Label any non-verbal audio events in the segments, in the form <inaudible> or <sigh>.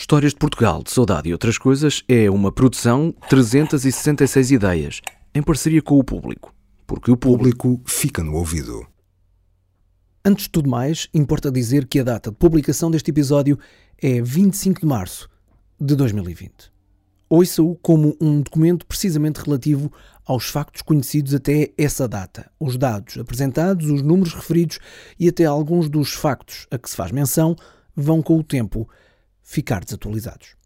Histórias de Portugal, de Saudade e Outras Coisas é uma produção 366 ideias, em parceria com o público. Porque o O público fica no ouvido. Antes de tudo mais, importa dizer que a data de publicação deste episódio é 25 de março de 2020. Ouça-o como um documento precisamente relativo aos factos conhecidos até essa data, os dados apresentados, os números referidos e até alguns dos factos a que se faz menção vão com o tempo ficar desatualizados.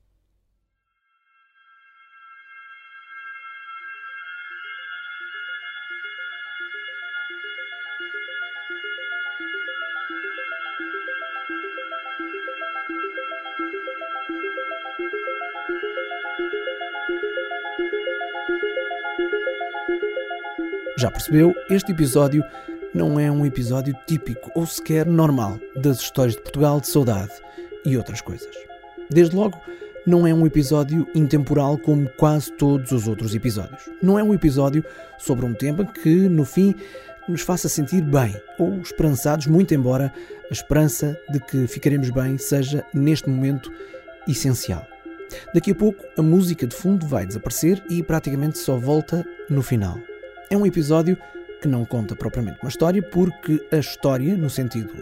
Já percebeu? Este episódio não é um episódio típico ou sequer normal das histórias de Portugal de saudade e outras coisas. Desde logo, não é um episódio intemporal como quase todos os outros episódios. Não é um episódio sobre um tema que, no fim, nos faça sentir bem ou esperançados, muito embora a esperança de que ficaremos bem seja, neste momento, essencial. Daqui a pouco, a música de fundo vai desaparecer e praticamente só volta no final. É um episódio que não conta propriamente uma história, porque a história, no sentido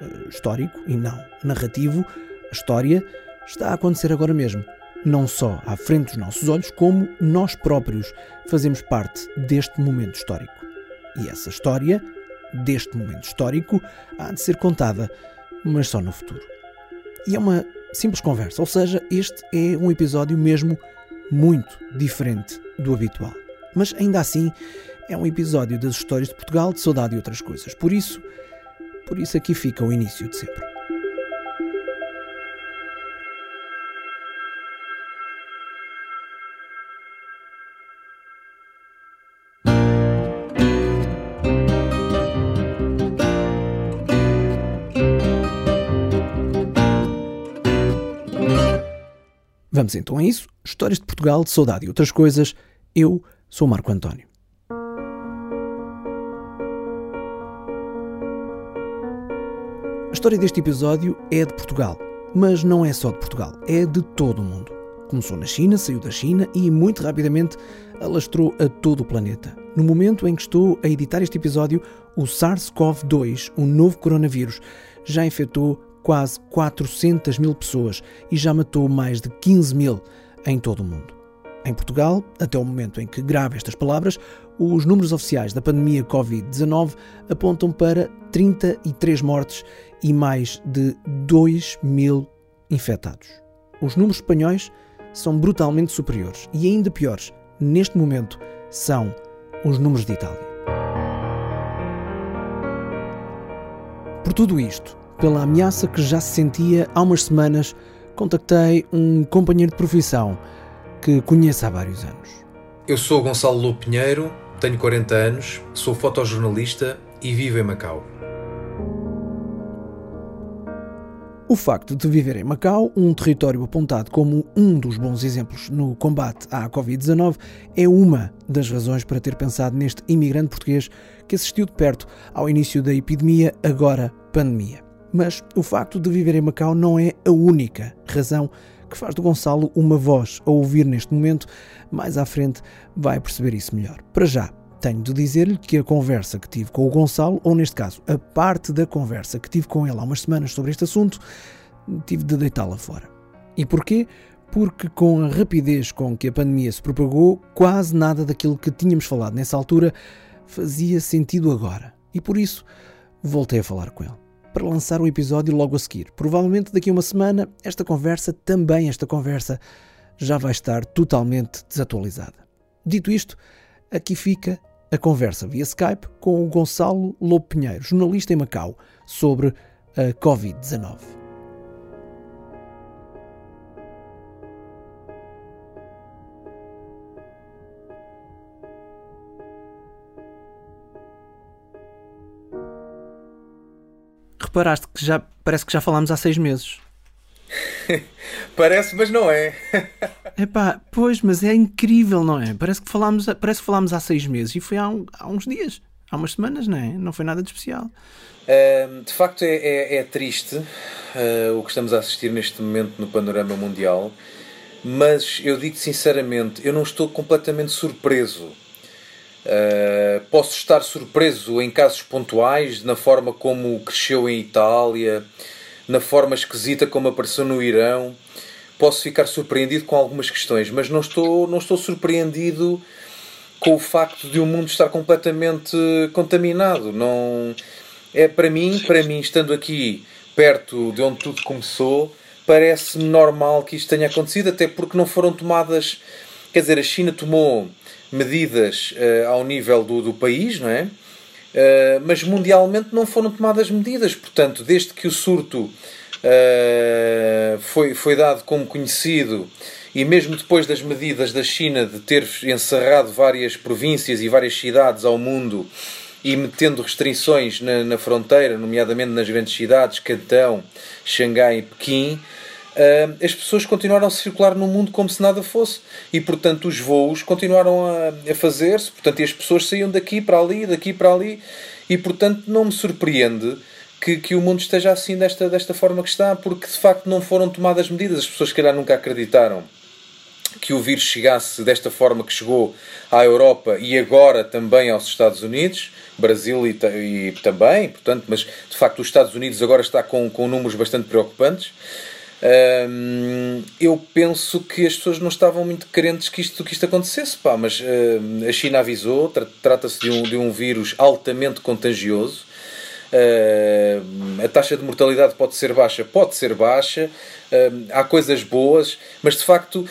uh, histórico e não narrativo, a história está a acontecer agora mesmo. Não só à frente dos nossos olhos, como nós próprios fazemos parte deste momento histórico. E essa história, deste momento histórico, há de ser contada, mas só no futuro. E é uma simples conversa, ou seja, este é um episódio mesmo muito diferente do habitual. Mas ainda assim, é um episódio das histórias de Portugal, de saudade e outras coisas. Por isso, por isso aqui fica o início de sempre. Vamos então a isso. Histórias de Portugal, de saudade e outras coisas. Eu sou Marco António. A história deste episódio é de Portugal, mas não é só de Portugal, é de todo o mundo. Começou na China, saiu da China e muito rapidamente alastrou a todo o planeta. No momento em que estou a editar este episódio, o SARS-CoV-2, o novo coronavírus, já infectou quase 400 mil pessoas e já matou mais de 15 mil em todo o mundo. Em Portugal, até o momento em que gravo estas palavras, os números oficiais da pandemia Covid-19 apontam para 33 mortes e mais de 2 mil infectados. Os números espanhóis são brutalmente superiores e ainda piores, neste momento, são os números de Itália. Por tudo isto, pela ameaça que já se sentia há umas semanas, contactei um companheiro de profissão que conheço há vários anos. Eu sou Gonçalo Lobo Pinheiro, tenho 40 anos, sou fotojornalista e vivo em Macau. O facto de viver em Macau, um território apontado como um dos bons exemplos no combate à Covid-19, é uma das razões para ter pensado neste imigrante português que assistiu de perto ao início da epidemia, agora pandemia. Mas o facto de viver em Macau não é a única razão que faz do Gonçalo uma voz a ouvir neste momento. Mais à frente vai perceber isso melhor. Para já, tenho de dizer-lhe que a conversa que tive com o Gonçalo, ou neste caso, a parte da conversa que tive com ele há umas semanas sobre este assunto, tive de deitá-la fora. E porquê? Porque com a rapidez com que a pandemia se propagou, quase nada daquilo que tínhamos falado nessa altura fazia sentido agora. E por isso voltei a falar com ele para lançar o episódio logo a seguir. Provavelmente daqui a uma semana, esta conversa, também esta conversa, já vai estar totalmente desatualizada. Dito isto, aqui fica a conversa via Skype com o Gonçalo Lobo Pinheiro, jornalista em Macau, sobre a Covid-19. Reparaste que já parece que já falámos há seis meses. <laughs> Parece, mas não é. <laughs> Epá, pois, mas é incrível, não é? Parece que falámos, parece que falámos há seis meses e foi há, um- há uns dias. há umas semanas, não é? Não foi nada de especial. Uh, de facto, é, é, é triste uh, o que estamos a assistir neste momento no panorama mundial, mas eu digo sinceramente, eu não estou completamente surpreso. Uh, posso estar surpreso em casos pontuais, na forma como cresceu em Itália, na forma esquisita como apareceu no Irão. Posso ficar surpreendido com algumas questões, mas não estou, não estou surpreendido com o facto de o mundo estar completamente contaminado. Não é para mim, para mim estando aqui perto de onde tudo começou, parece normal que isto tenha acontecido, até porque não foram tomadas, quer dizer, a China tomou medidas uh, ao nível do, do país, não é? Uh, mas mundialmente não foram tomadas medidas, portanto, desde que o surto uh, foi, foi dado como conhecido e mesmo depois das medidas da China de ter encerrado várias províncias e várias cidades ao mundo e metendo restrições na, na fronteira, nomeadamente nas grandes cidades, Cantão, Xangai e Pequim, as pessoas continuaram a circular no mundo como se nada fosse. E, portanto, os voos continuaram a, a fazer-se, portanto, as pessoas saíam daqui para ali, daqui para ali, e, portanto, não me surpreende que, que o mundo esteja assim desta, desta forma que está, porque de facto não foram tomadas medidas. As pessoas, se calhar, nunca acreditaram que o vírus chegasse desta forma que chegou à Europa e agora também aos Estados Unidos, Brasil e, e também, portanto, mas de facto os Estados Unidos agora está com, com números bastante preocupantes. Um, eu penso que as pessoas não estavam muito crentes que isto, que isto acontecesse, pá, mas uh, a China avisou, tra trata-se de um, de um vírus altamente contagioso. Uh, a taxa de mortalidade pode ser baixa, pode ser baixa, uh, há coisas boas, mas de facto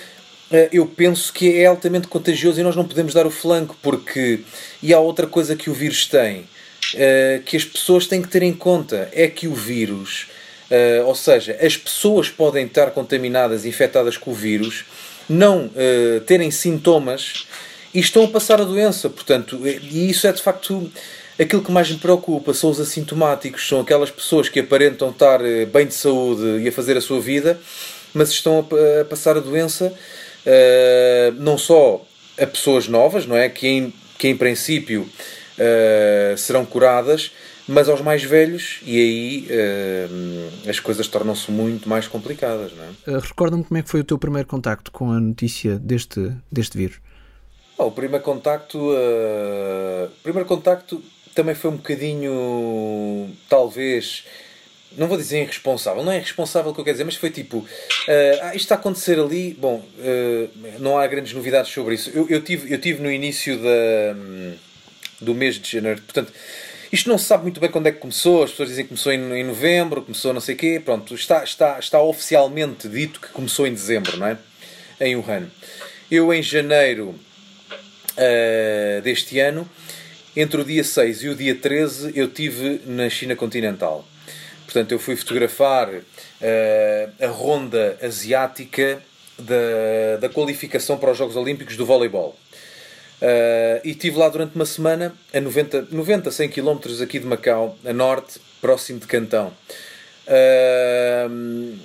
eh, eu penso que é altamente contagioso e nós não podemos dar o flanco, porque. E há outra coisa que o vírus tem, eh, que as pessoas têm que ter em conta: é que o vírus, eh, ou seja, as pessoas podem estar contaminadas, infectadas com o vírus, não terem sintomas e estão a passar a doença. Portanto, e isso é de facto. Aquilo que mais me preocupa são os assintomáticos, são aquelas pessoas que aparentam estar bem de saúde e a fazer a sua vida, mas estão a, passar a doença uh, não só a pessoas novas, não é? Que em, que em princípio uh, serão curadas, mas aos mais velhos, e aí uh, as coisas tornam-se muito mais complicadas. Não é? Recorda-me como é que foi o teu primeiro contacto com a notícia deste, deste vírus? Oh, o primeiro contacto, uh, primeiro contacto também foi um bocadinho, talvez, não vou dizer irresponsável, não é irresponsável o que eu quero dizer, mas foi tipo, uh, ah, isto está a acontecer ali, bom, uh, não há grandes novidades sobre isso. Eu, eu, tive, eu tive no início da, do mês de janeiro, portanto, isto não se sabe muito bem quando é que começou, as pessoas dizem que começou em, em novembro, começou não sei o quê, pronto, está, está, está oficialmente dito que começou em dezembro, não é? Em Wuhan. Eu em janeiro uh, deste ano, entre o dia 6 e o dia 13, eu tive na China continental. Portanto, eu fui fotografar uh, a ronda asiática da, da qualificação para os Jogos Olímpicos do voleibol. Uh, e estive lá durante uma semana, a 90, 90 100 km aqui de Macau, a norte, próximo de Cantão. Uh,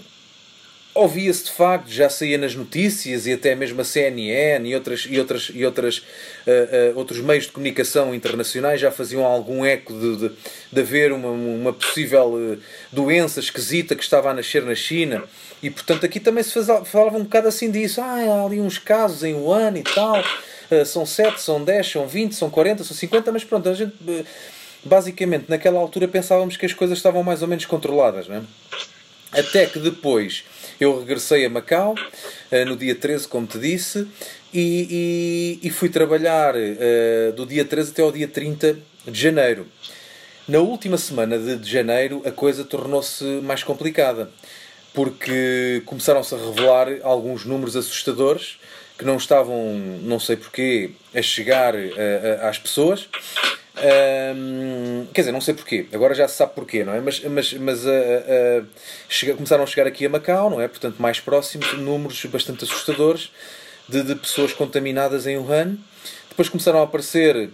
ouvia-se de facto, já saía nas notícias e até mesmo a CNN e, outras, e, outras, e outras, uh, outros meios de comunicação internacionais já faziam algum eco de, de, de haver uma, uma possível doença esquisita que estava a nascer na China. E portanto aqui também se falava um bocado assim disso. Ah, há ali uns casos em Wuhan e tal. São 7, são 10, são 20, são 40, são 50, mas pronto, a gente basicamente naquela altura pensávamos que as coisas estavam mais ou menos controladas, não é? Até que depois eu regressei a Macau uh, no dia 13, como te disse, e, e, e fui trabalhar do dia 13 até ao dia 30 de janeiro. Na última semana de, de janeiro a coisa tornou-se mais complicada, porque começaram-se a revelar alguns números assustadores que não estavam, não sei porquê, a chegar uh, às pessoas quer dizer, não sei porquê, agora já se sabe porquê, não é? Mas, mas, mas uh, uh, chega, começaram a chegar aqui a Macau, não é? Portanto, mais próximos, números bastante assustadores de, de pessoas contaminadas em Wuhan. Depois começaram a aparecer uh,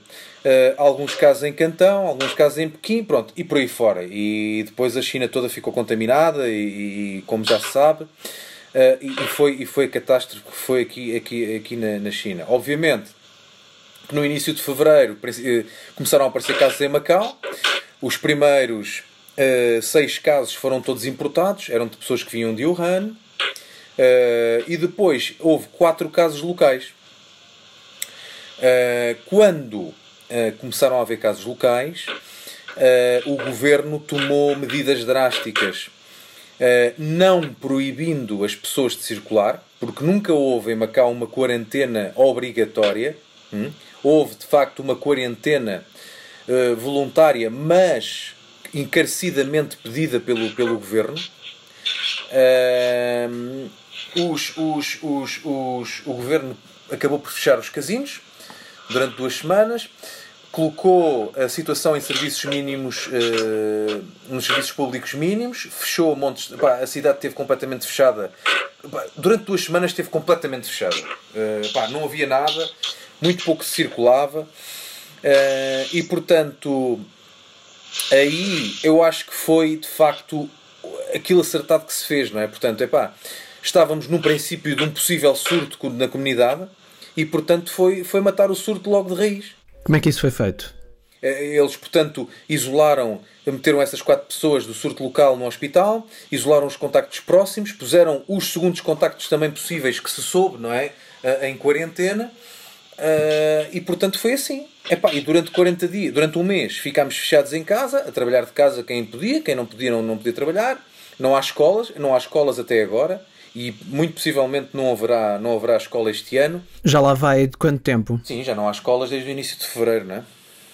alguns casos em Cantão, alguns casos em Pequim, pronto, e por aí fora. E depois a China toda ficou contaminada, e, e como já se sabe, uh, e, e, foi, e foi a catástrofe que foi aqui, aqui, aqui na, na China. Obviamente que no início de fevereiro eh, começaram a aparecer casos em Macau. Os primeiros uh, seis casos foram todos importados, eram de pessoas que vinham de Wuhan. Uh, e depois houve quatro casos locais. Uh, quando começaram a haver casos locais, o governo tomou medidas drásticas, não proibindo as pessoas de circular, porque nunca houve em Macau uma quarentena obrigatória. Hum? houve de facto uma quarentena uh, voluntária, mas encarecidamente pedida pelo, pelo governo. Uh, os, os, os, os, o governo acabou por fechar os casinos durante duas semanas, colocou a situação em serviços mínimos, uh, nos serviços públicos mínimos, fechou montes. Pá, a cidade esteve completamente fechada. Pá, durante duas semanas esteve completamente fechada. Uh, pá, não havia nada muito pouco se circulava uh, e portanto aí eu acho que foi de facto aquilo acertado que se fez, não é? Portanto, epá, estávamos no princípio de um possível surto na comunidade e portanto foi, foi matar o surto logo de raiz. Como é que isso foi feito? Eh, eles, portanto, isolaram, meteram essas quatro pessoas do surto local no hospital, isolaram os contactos próximos, puseram os segundos contactos também possíveis que se soube, não é? Em quarentena Uh, e portanto foi assim. Epá, e durante 40 dias, durante um mês, ficámos fechados em casa, a trabalhar de casa quem podia, quem não podia não, não podia trabalhar. Não há escolas, não há escolas até agora e muito possivelmente não haverá, não haverá escola este ano. Já lá vai de quanto tempo? Sim, já não há escolas desde o início de fevereiro, não é?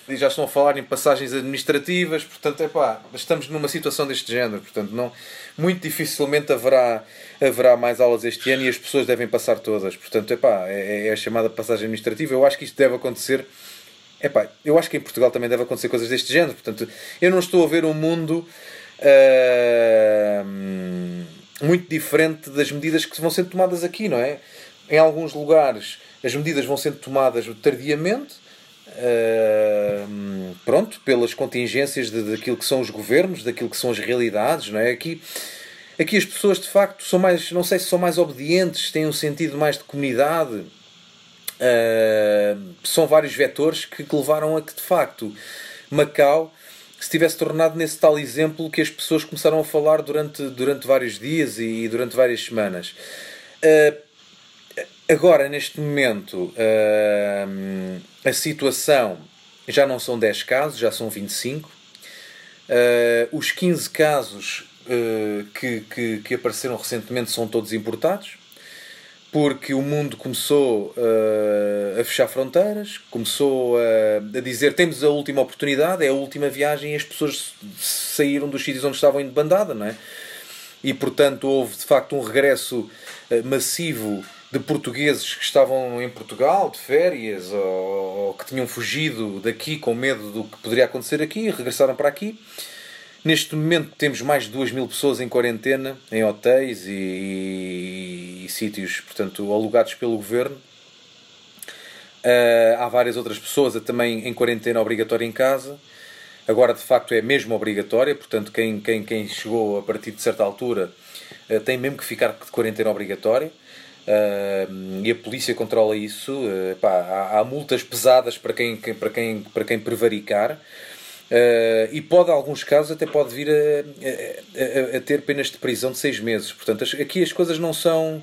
E já estão a falar em passagens administrativas, portanto, é pá, estamos numa situação deste género, portanto, não, muito dificilmente haverá, haverá mais aulas este ano e as pessoas devem passar todas, portanto, é pá, é, é a chamada passagem administrativa. Eu acho que isto deve acontecer, é pá, eu acho que em Portugal também deve acontecer coisas deste género, portanto, eu não estou a ver um mundo. Uh, muito diferente das medidas que vão sendo tomadas aqui, não é? Em alguns lugares as medidas vão sendo tomadas tardiamente, Uh, pronto, pelas contingências de, daquilo que são os governos, daquilo que são as realidades, não é? Aqui, aqui as pessoas de facto são mais, não sei se são mais obedientes, têm um sentido mais de comunidade. Uh, são vários vetores que, que levaram a que de facto Macau se tivesse tornado nesse tal exemplo que as pessoas começaram a falar durante, durante vários dias e, e durante várias semanas. Uh, Agora, neste momento, uh, a situação já não são 10 casos, já são 25. Uh, os 15 casos que, que, que, apareceram recentemente são todos importados, porque o mundo começou uh, a fechar fronteiras, começou a, a, dizer temos a última oportunidade, é a última viagem e as pessoas saíram dos sítios onde estavam indo bandada, não é? E portanto houve de facto um regresso massivo de portugueses que estavam em Portugal de férias ou, ou, que tinham fugido daqui com medo do que poderia acontecer aqui e regressaram para aqui. Neste momento temos mais de 2 mil pessoas em quarentena, em hotéis e, e, e sítios, portanto, alugados pelo governo. Uh, há várias outras pessoas também em quarentena obrigatória em casa. Agora, de facto, é mesmo obrigatória, portanto, quem, quem, quem chegou a partir de certa altura uh, tem mesmo que ficar de quarentena obrigatória. Uh, e a polícia controla isso. Pá, há, há, multas pesadas para quem, para quem, para quem prevaricar. Uh, e pode, em alguns casos, até pode vir a, a, a, ter penas de prisão de seis meses. Portanto, as, aqui as coisas não são,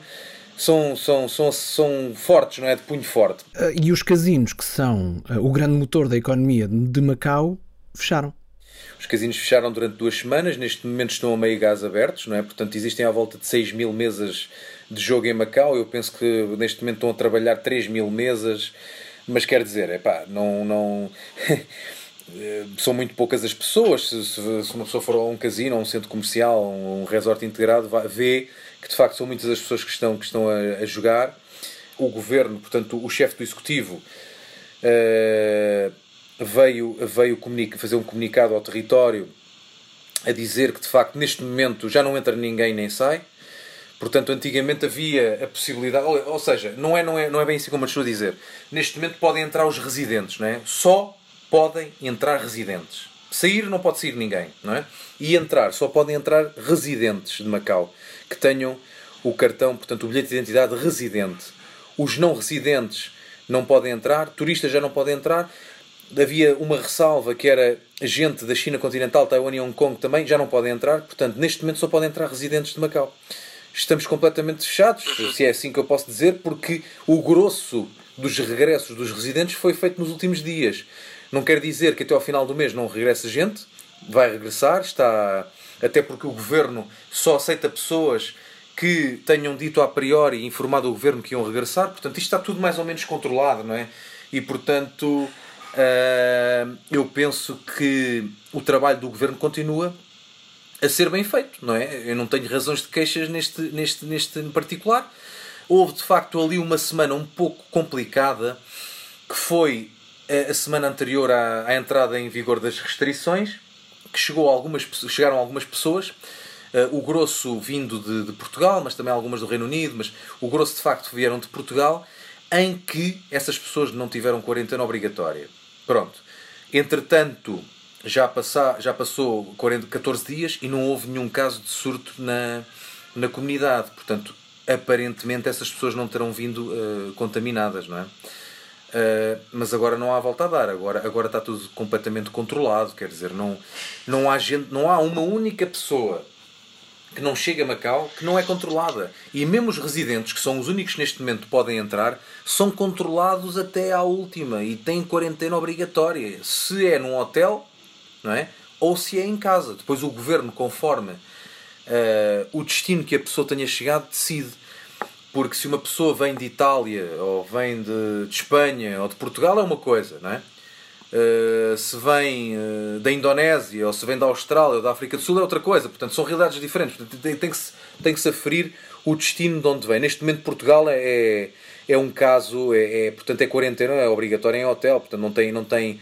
são, são, são, são fortes, não é? De punho forte. e os casinos, que são o grande motor da economia de Macau, fecharam. Os casinos fecharam durante duas semanas, neste momento estão a meio gás abertos, não é? Portanto, existem à volta de 6 mil mesas de jogo em Macau. Eu penso que neste momento estão a trabalhar 3 mil mesas, mas quer dizer, é pá, não. não <laughs> são muito poucas as pessoas. Se, se, uma pessoa for a um casino, a um centro comercial, a um resort integrado, vai, vê que de facto são muitas as pessoas que estão, que estão a, a jogar. O governo, portanto, o chefe do executivo, uh, veio, veio fazer um comunicado ao território a dizer que de facto neste momento já não entra ninguém nem sai. Portanto, antigamente havia a possibilidade, ou, seja, não é, não, é, não é bem assim como eu estou a dizer. Neste momento podem entrar os residentes, não é? Só podem entrar residentes. Sair não pode sair ninguém, não é? E entrar, só podem entrar residentes de Macau que tenham o cartão, portanto, o bilhete de identidade residente. Os não residentes não podem entrar, turistas já não podem entrar. Havia uma ressalva que era gente da China continental, Taiwan e Hong Kong também já não podem entrar, portanto, neste momento só podem entrar residentes de Macau. Estamos completamente fechados, se é assim que eu posso dizer, porque o grosso dos regressos dos residentes foi feito nos últimos dias. Não quer dizer que até ao final do mês não regresse gente, vai regressar, está até porque o governo só aceita pessoas que tenham dito a priori, informado o governo que iam regressar, portanto, isto está tudo mais ou menos controlado, não é? E portanto, uh, eu penso que o trabalho do governo continua a ser bem feito, não é? Eu não tenho razões de queixas neste, neste, neste particular. Houve de facto ali uma semana um pouco complicada, que foi a semana anterior à, à entrada em vigor das restrições, que chegou algumas, chegaram algumas pessoas, uh, o grosso vindo de, de, Portugal, mas também algumas do Reino Unido, mas o grosso de facto vieram de Portugal, em que essas pessoas não tiveram quarentena obrigatória. Pronto. Entretanto, já, passa, já passou 40, 14 dias e não houve nenhum caso de surto na, na comunidade. Portanto, aparentemente essas pessoas não terão vindo uh, contaminadas, não é? Uh, mas agora não há volta a dar, agora, agora está tudo completamente controlado, quer dizer, não, não, há gente, não há uma única pessoa que não chega a Macau que não é controlada. E mesmo os residentes, que são os únicos neste momento podem entrar, são controlados até à última e têm quarentena obrigatória. Se é num hotel, não é? Ou se é em casa. Depois o governo, conforme uh, o destino que a pessoa tenha chegado, decide. Porque se uma pessoa vem de Itália, ou vem de, de Espanha, ou de Portugal, é uma coisa, não é? Uh, se vem uh, da Indonésia, ou se vem da Austrália, ou da África do Sul, é outra coisa. Portanto, são realidades diferentes. Portanto, tem, tem, que se, tem que se aferir o destino de onde vem. Neste momento, Portugal é, é, é um caso, é, é, portanto, é quarentena, é obrigatório em hotel, portanto, não tem. Não tem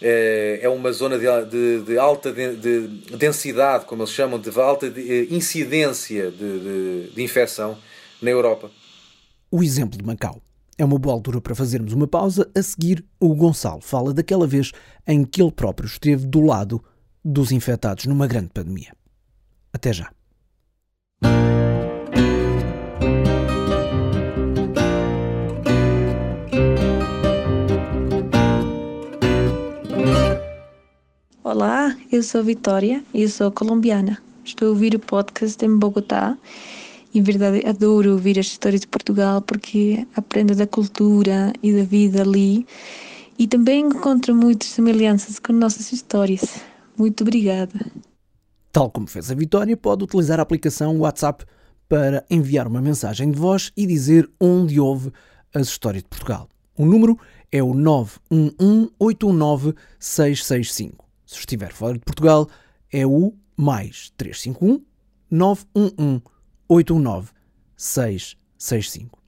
é, é uma zona de, de, de alta de, de, densidade, como eles chamam, de alta eh, incidência de infecção na Europa. O exemplo de Macau. É uma boa altura para fazermos uma pausa. A seguir, o Gonçalo fala daquela vez em que ele próprio esteve do lado dos infectados numa grande pandemia. Até já. Olá, eu sou Vitória e eu sou colombiana. Estou a ouvir o podcast em Bogotá em verdade, adoro ouvir as histórias de Portugal porque aprendo da cultura e da vida ali e também encontro muitas semelhanças com nossas histórias. Muito obrigada. Tal como fez a Vitória, pode utilizar a aplicação WhatsApp para enviar uma mensagem de voz e dizer onde houve as histórias de Portugal. O número é o 911-819-665. Se estiver fora de Portugal, é o mais 351 911 819 665.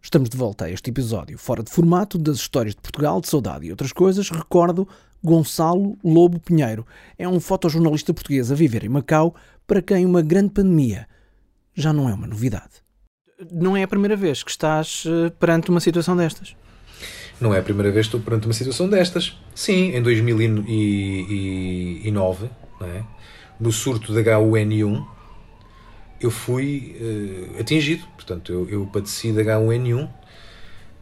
Estamos de volta a este episódio fora de formato das histórias de Portugal, de saudade e outras coisas. Recordo Gonçalo Lobo Pinheiro. É um fotojornalista português a viver em Macau, para quem uma grande pandemia já não é uma novidade não é a primeira vez que estás eh, perante uma situação destas. Não é a primeira vez que estou perante uma situação destas. Sim, em 2009, é? no surto da H1N1, eu fui uh, atingido. Portanto, eu, eu padeci da H1N1,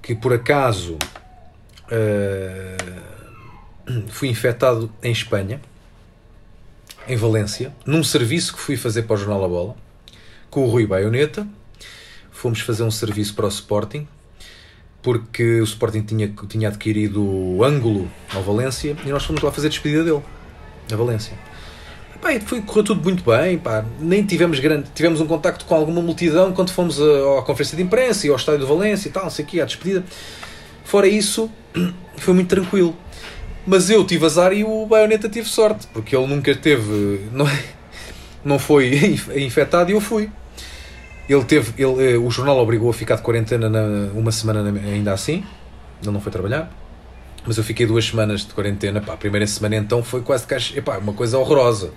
que por acaso uh, fui infectado em Espanha, em Valência, num serviço que fui fazer para o Jornal A Bola, com o Rui Baioneta fomos fazer um serviço para o Sporting, porque o Sporting tinha, tinha adquirido o ângulo ao Valência e nós fomos lá fazer a despedida dele, a Valência. Pá, foi, correu tudo muito bem, pá, nem tivemos grande, tivemos um contacto com alguma multidão quando fomos à, à conferência de imprensa e ao estádio do Valência e tal, não sei o à despedida. Fora isso, <clears throat> foi muito tranquilo. Mas eu tive azar e o Baioneta teve sorte, porque ele nunca teve, <laughs> não, é, não foi <laughs> infectado e eu fui. Ele teve, ele, eh, o jornal obrigou a ficar de quarentena na, uma semana ainda assim. Ele não foi trabalhar. Mas eu fiquei duas semanas de quarentena. Pá, a primeira semana então foi quase que epá, uma coisa horrorosa.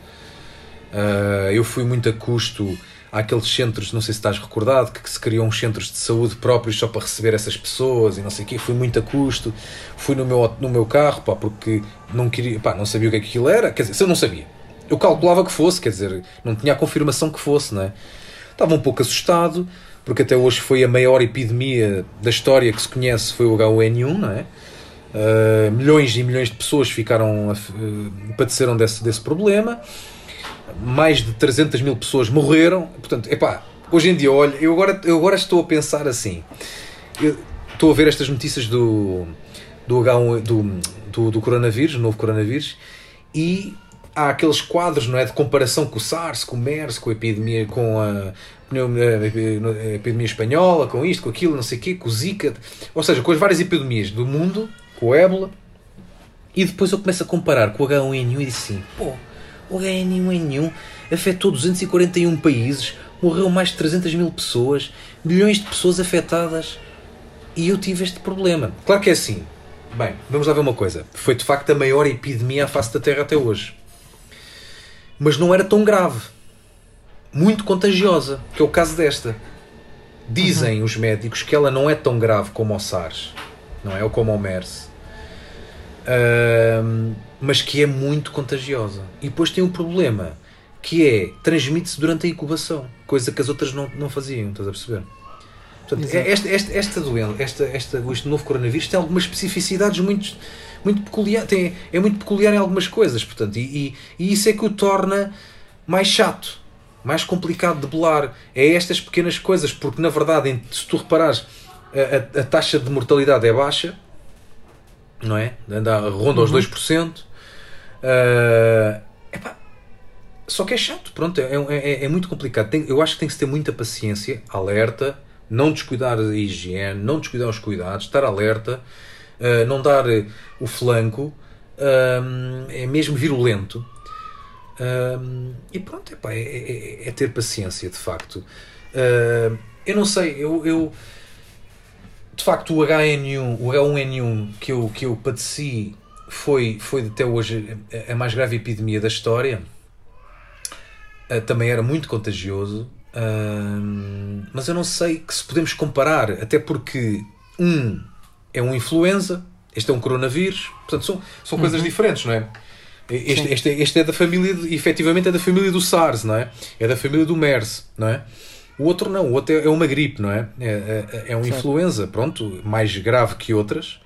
Uh, eu fui muito a custo há aqueles centros, não sei se estás recordado, que, que se criam uns centros de saúde próprios só para receber essas pessoas e não sei o quê. Fui muito a custo, fui no meu, no meu carro, pá, porque não queria, pá, não sabia o que é que aquilo era. Quer dizer, se eu não sabia, eu calculava que fosse, quer dizer, não tinha a confirmação que fosse, não é? Estava um pouco assustado, porque até hoje foi a maior epidemia da história que se conhece, foi o H1N1, não é? Uh, milhões e milhões de pessoas ficaram, uh, padeceram desse, desse problema mais de 300 mil pessoas morreram. Portanto, epá, hoje em dia, olha, eu agora, eu agora estou a pensar assim. Eu estou a ver estas notícias do, do, H1, do, do, do coronavírus, novo coronavírus, e há aqueles quadros não é, de comparação com o SARS, com o MERS, com a epidemia, com a, a epidemia espanhola, com isto, com aquilo, não sei o quê, com o Zika, ou seja, com as várias epidemias do mundo, com o ébola, e depois eu começo a comparar com o H1N1 e disse assim, pô, o HN1N1 afetou 241 países, morreu mais de 300 mil pessoas, milhões de pessoas afetadas e eu tive este problema. Claro que é assim. Bem, vamos lá ver uma coisa. Foi de facto a maior epidemia à face da Terra até hoje. Mas não era tão grave. Muito contagiosa, que é o caso desta. Dizem uhum. os médicos que ela não é tão grave como o SARS, não é? Ou como o MERS. Uh, mas que é muito contagiosa. E depois tem um problema, que é transmite-se durante a incubação, coisa que as outras não, não faziam, estás a perceber? Portanto, esta, esta, esta doença, esta, esta, este novo coronavírus tem algumas especificidades muito, muito peculiar, tem, é muito peculiar em algumas coisas, portanto, e, e, e isso é que o torna mais chato, mais complicado de bolar. É estas pequenas coisas, porque na verdade, se tu reparares, a, a, a taxa de mortalidade é baixa, não é? Anda, ronda aos uhum. 2%. Uh, epá, só que é chato, pronto, é, é, é muito complicado. Tem, eu acho que tem que se ter muita paciência, alerta, não descuidar a higiene, não descuidar os cuidados, estar alerta, uh, não dar o flanco, uh, é mesmo virulento. E pronto, epá, é, é, é, ter paciência, de facto. eu não sei, eu, eu de facto o HN1, o H1N1 que eu, que eu padeci foi, foi até hoje a mais grave epidemia da história. Também era muito contagioso. Mas eu não sei que se podemos comparar, até porque um é um influenza, este é um coronavírus, portanto são, são uhum. coisas diferentes, não é? Este, este, este, é da família, efetivamente é da família do SARS, não é? É da família do MERS, não é? O outro não, o outro é, é uma gripe, não é? É, é, é um certo. influenza, pronto, mais grave que outras,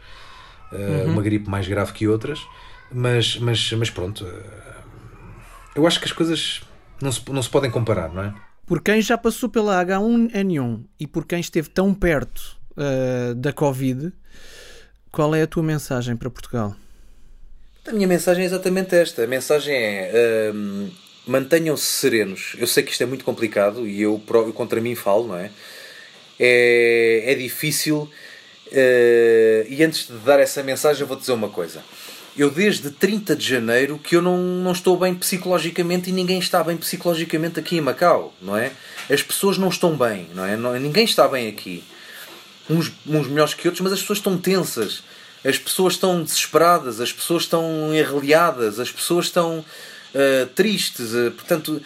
uhum. uma gripe mais grave que outras, mas, mas, mas pronto, eh, eu acho que as coisas não se, não se podem comparar, não é? Por quem já passou pela H1N1 e por quem esteve tão perto uh, da Covid, qual é a tua mensagem para Portugal? A minha mensagem é exatamente esta. A mensagem é uh, mantenham-se serenos. Eu sei que isto é muito complicado e eu, eu contra mim falo, não é? É, é difícil Uh, e antes de dar essa mensagem, eu vou dizer uma coisa. Eu, desde 30 de janeiro, que eu não, não estou bem psicologicamente e ninguém está bem psicologicamente aqui em Macau, não é? As pessoas não estão bem, não é? Não, ninguém está bem aqui. Uns, uns melhores que outros, mas as pessoas estão tensas. As pessoas estão desesperadas, as pessoas estão enreliadas, as pessoas estão uh, tristes. Uh, portanto,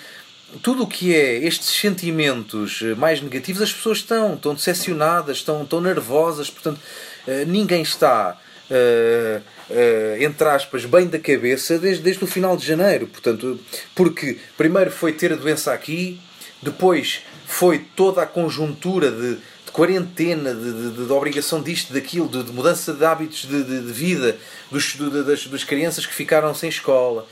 tudo o que é estes sentimentos eh, mais negativos, as pessoas estão, estão decepcionadas, estão, estão nervosas, portanto, eh, ninguém está, uh, uh, entre aspas, bem da cabeça desde, desde o final de janeiro. Portanto, porque primeiro foi ter a doença aqui, depois foi toda a conjuntura de, de quarentena, de, de, de, obrigação disto, daquilo, de, mudança de hábitos de, vida dos, das, das crianças que ficaram sem escola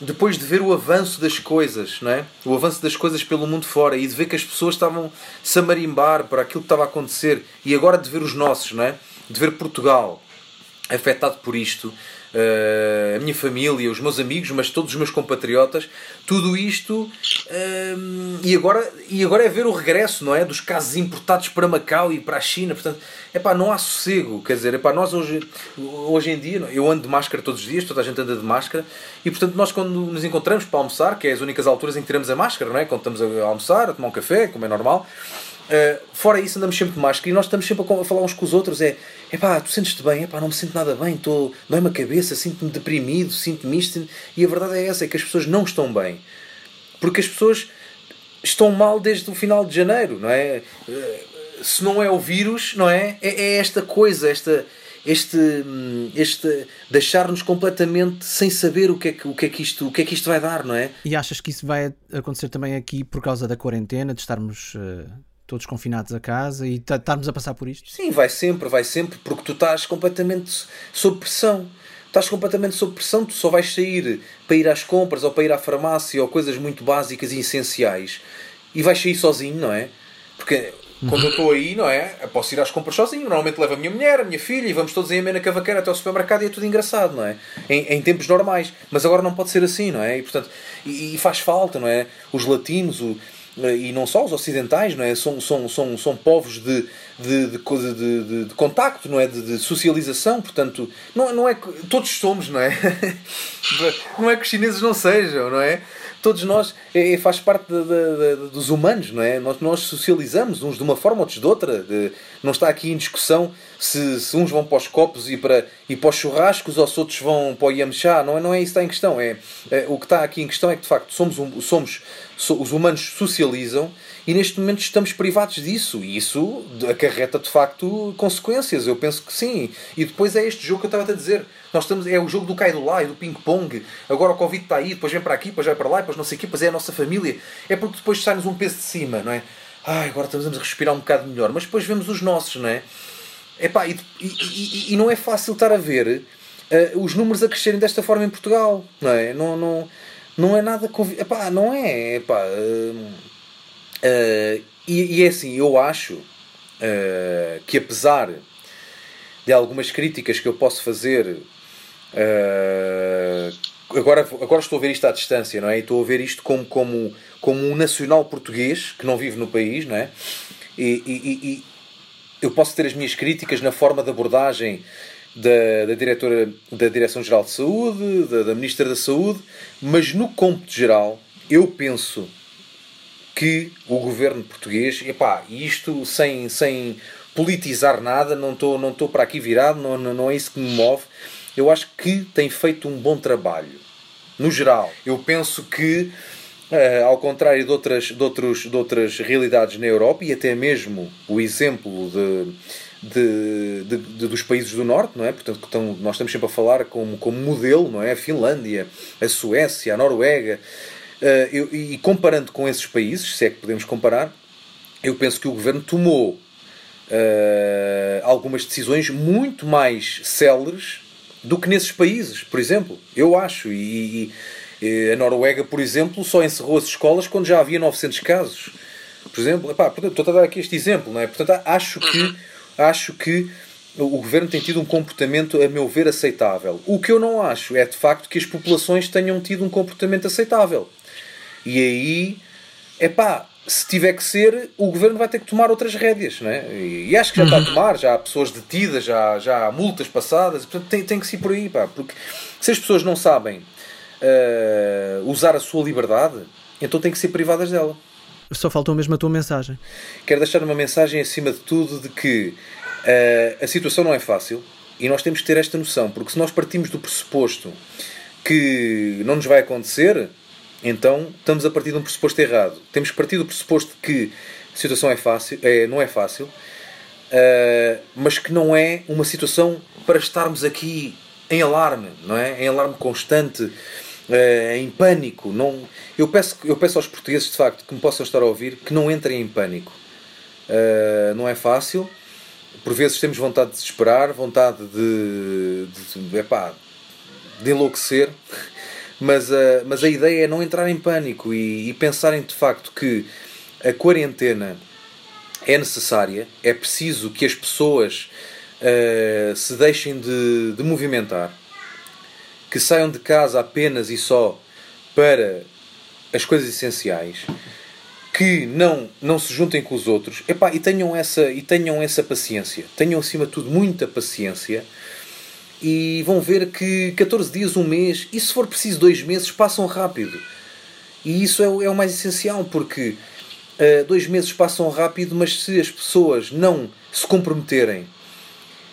depois de ver o avanço das coisas, não é? o avanço das coisas pelo mundo fora e de ver que as pessoas estavam a marimbar para aquilo que estava a acontecer e agora de ver os nossos, não é? de ver Portugal afetado por isto, uh, a minha família, os meus amigos, mas todos os meus compatriotas, tudo isto uh, e, agora, e agora é ver o regresso, não é? Dos casos importados para Macau e para a China, portanto, é pá, não há sossego, quer dizer, é pá, nós hoje, hoje em dia, eu ando de máscara todos os dias, toda a gente anda de máscara, e portanto nós quando nos encontramos para almoçar, que é as únicas alturas em que tiramos a máscara, não é? Quando estamos a almoçar, a tomar um café, como é normal, Uh, fora isso, andamos sempre de máscara e nós estamos sempre a falar uns com os outros. É pá, tu sentes-te bem? Epá, não me sinto nada bem, estou dói-me a cabeça, sinto-me deprimido, sinto-me isto. E a verdade é essa: é que as pessoas não estão bem porque as pessoas estão mal desde o final de janeiro, não é? Se não é o vírus, não é? É, é esta coisa, esta, este, hum, este deixar-nos completamente sem saber o que, é que, o, que é que isto, o que é que isto vai dar, não é? E achas que isso vai acontecer também aqui por causa da quarentena, de estarmos uh, todos confinados a casa e estarmos a passar por isto? Sim, vai sempre, vai sempre, porque tu estás completamente sob pressão. Estás completamente sob pressão, tu só vais sair para ir às compras ou para ir à farmácia ou coisas muito básicas e essenciais e vais sair sozinho, não é? Porque quando eu estou aí, não é? Eu posso ir às compras sozinho. Normalmente levo a minha mulher, a minha filha e vamos todos em amena cavaqueira até ao supermercado e é tudo engraçado, não é? Em, em, tempos normais. Mas agora não pode ser assim, não é? E, portanto, e, e faz falta, não é? Os latinos, o, e não só os ocidentais, não é? São, são, são, são povos de, de, de, de, de contacto, não é? De, socialização, portanto, não, não é que todos somos, não é? <laughs> não é que os chineses não sejam, não é? Todos nós é, é, faz parte de, de, de, dos humanos, não é? Nós, nós socializamos uns de uma forma, outros de outra. Não está aqui em discussão se, se, uns vão para os copos e para, e para os churrascos ou se outros vão para o Yamchá. Não é, não é isso que está em questão. É, é, o que está aqui em questão é que, de facto, somos, somos so, os humanos socializam e neste momento estamos privados disso e isso acarreta de facto consequências. Eu penso que sim. E depois é este jogo que eu estava a dizer. Nós estamos, é o jogo do cai do lá e do ping-pong. Agora o Covid está aí, depois vem para aqui, depois vai para lá, depois não sei o quê, depois é a nossa família. É porque depois sai-nos um peso de cima, não é? Ai, agora estamos a respirar um bocado melhor. Mas depois vemos os nossos, não é? Epá, e, e, e, e não é fácil estar a ver uh, os números a crescerem desta forma em Portugal, não é? Não, não, não é nada. Convi... Epá, não é. Epá, uh, Uh, e, e, é assim, eu acho uh, que apesar de algumas críticas que eu posso fazer, uh, agora, agora estou a ver isto à distância, não é? E estou a ver isto como, como, como um nacional português que não vive no país, não é? E, e, e eu posso ter as minhas críticas na forma de abordagem da, da diretora da Direção-Geral de Saúde, da, da Ministra da Saúde, mas no cômputo geral, eu penso que o governo português, epá, isto sem, sem politizar nada, não estou não para aqui virado, não, não, é isso que me move. Eu acho que tem feito um bom trabalho, no geral. Eu penso que, uh, ao contrário de outras, de, outros, de outras realidades na Europa, e até mesmo o exemplo de, de, de, de, dos países do norte, não é? Portanto, nós estamos sempre a falar como, como modelo, não é? A Finlândia, a Suécia, a Noruega, eu, e comparando com esses países, se é que podemos comparar, eu penso que o governo tomou uh, algumas decisões muito mais céleres do que nesses países, por exemplo. Eu acho. E, e a Noruega, por exemplo, só encerrou as escolas quando já havia 900 casos. Por exemplo, epá, portanto, estou a dar aqui este exemplo, não é? Portanto, acho que, acho que o governo tem tido um comportamento, a meu ver, aceitável. O que eu não acho é, de facto, que as populações tenham tido um comportamento aceitável. E aí, é pá, se tiver que ser, o governo vai ter que tomar outras rédeas, não é? E acho que já está a uhum. tomar, já há pessoas detidas, já, já há multas passadas, portanto tem, tem que ser por aí, pá, porque se as pessoas não sabem uh, usar a sua liberdade, então tem que ser privadas dela. Só faltou mesmo a tua mensagem. Quero deixar uma mensagem acima de tudo de que uh, a situação não é fácil e nós temos que ter esta noção, porque se nós partimos do pressuposto que não nos vai acontecer, então estamos a partir de um pressuposto errado. Temos que partir do pressuposto que a situação é fácil, é, não é fácil, uh, mas que não é uma situação para estarmos aqui em alarme, não é? Em alarme constante, uh, em pânico. Não, eu, peço, eu peço aos portugueses, de facto, que me possam estar a ouvir, que não entrem em pânico. Uh, não é fácil. Por vezes temos vontade de desesperar, vontade de, de, de, epá, de enlouquecer mas a, mas a ideia é não entrar em pânico e, e pensarem de facto que a quarentena é necessária, é preciso que as pessoas uh, se deixem de, de movimentar, que saiam de casa apenas e só para as coisas essenciais, que não, não se juntem com os outros epá, e, tenham essa, e tenham essa paciência. Tenham acima de tudo muita paciência e vão ver que 14 dias, um mês, e se for preciso dois meses, passam rápido. E isso é, é o mais essencial, porque uh, dois meses passam rápido, mas se as pessoas não se comprometerem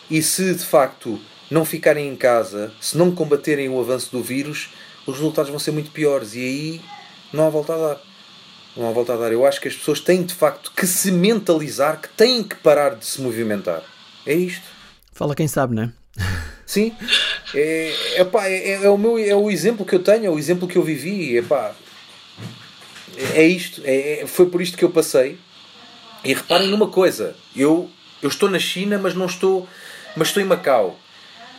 e se de facto não ficarem em casa, se não combaterem o avanço do vírus, os resultados vão ser muito piores e aí não há volta a dar. Não há volta a dar. Eu acho que as pessoas têm de facto que se mentalizar que têm que parar de se movimentar. É isto. Fala quem sabe, não é? <laughs> Sim. É, epá, é, é, o meu, é o exemplo que eu tenho, é o exemplo que eu vivi. Epá, é isto. É, é, foi por isto que eu passei. E reparem numa coisa. Eu, eu estou na China, mas não estou... Mas estou em Macau.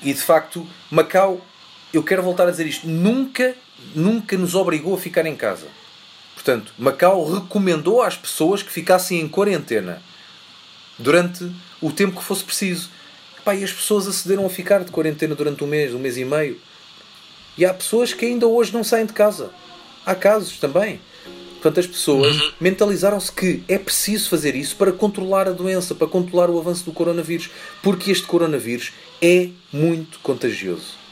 E de facto, Macau, eu quero voltar a dizer isto, nunca, nunca nos obrigou a ficar em casa. Portanto, Macau recomendou às pessoas que ficassem em quarentena durante o tempo que fosse preciso. Pá, e as pessoas acederam a ficar de quarentena durante um mês, um mês e meio. E há pessoas que ainda hoje não saem de casa. Há casos também. Portanto, as pessoas uhum. mentalizaram-se que é preciso fazer isso para controlar a doença, para controlar o avanço do coronavírus, porque este coronavírus é muito contagioso.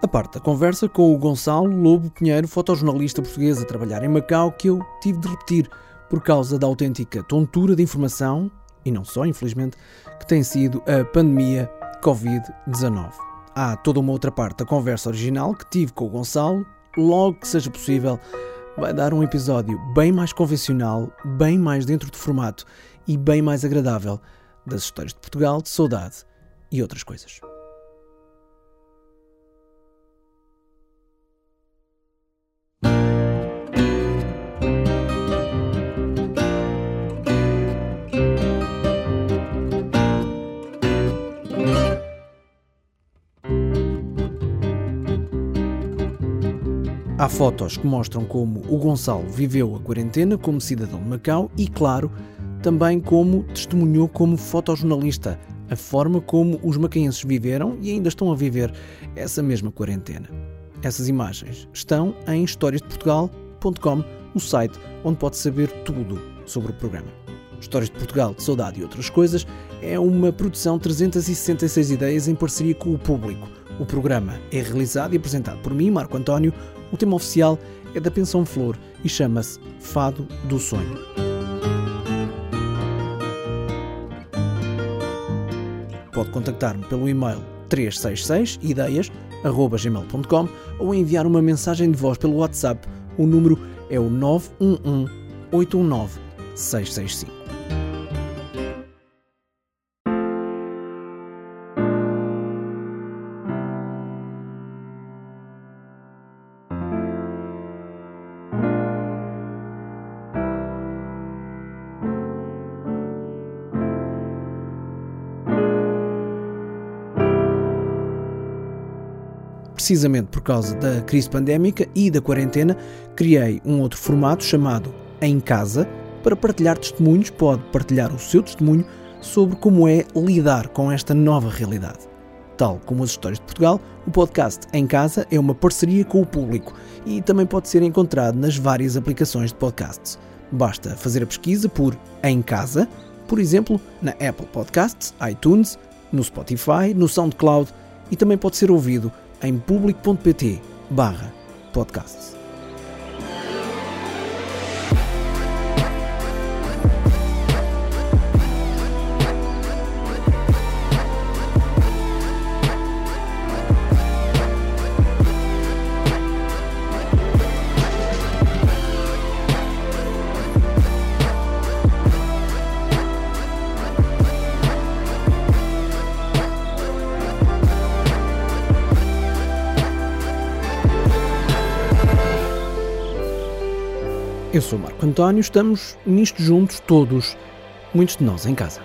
A parte da conversa com o Gonçalo Lobo Pinheiro, fotojornalista português a trabalhar em Macau, que eu tive de repetir por causa da autêntica tontura de informação, e não só, infelizmente, que tem sido a pandemia Covid-19. Há toda uma outra parte da conversa original que tive com o Gonçalo, logo que seja possível, vai dar um episódio bem mais convencional, bem mais dentro do formato e bem mais agradável das histórias de Portugal, de saudade e outras coisas. Fotos que mostram como o Gonçalo viveu a quarentena como cidadão de Macau e, claro, também como testemunhou como fotojornalista a forma como os macaenses viveram e ainda estão a viver essa mesma quarentena. Essas imagens estão em historiasdeportugal.com, o site onde pode saber tudo sobre o programa. Histórias de Portugal, de Saudade e Outras Coisas é uma produção 366 ideias em parceria com o público. O programa é realizado e apresentado por mim, Marco António, o tema oficial é da Pensão Flor e chama-se Fado do Sonho. Pode contactar-me pelo e-mail 366ideias.gmail.com ou enviar uma mensagem de voz pelo WhatsApp. O número é o 911 819 665. Precisamente por causa da crise pandémica e da quarentena, criei um outro formato chamado Em Casa para partilhar testemunhos. Pode partilhar o seu testemunho sobre como é lidar com esta nova realidade. Tal como as histórias de Portugal, o podcast Em Casa é uma parceria com o público e também pode ser encontrado nas várias aplicações de podcasts. Basta fazer a pesquisa por Em Casa, por exemplo, na Apple Podcasts, iTunes, no Spotify, no SoundCloud e também pode ser ouvido em público.pt barra podcasts. António, estamos nisto juntos todos, muitos de nós em casa.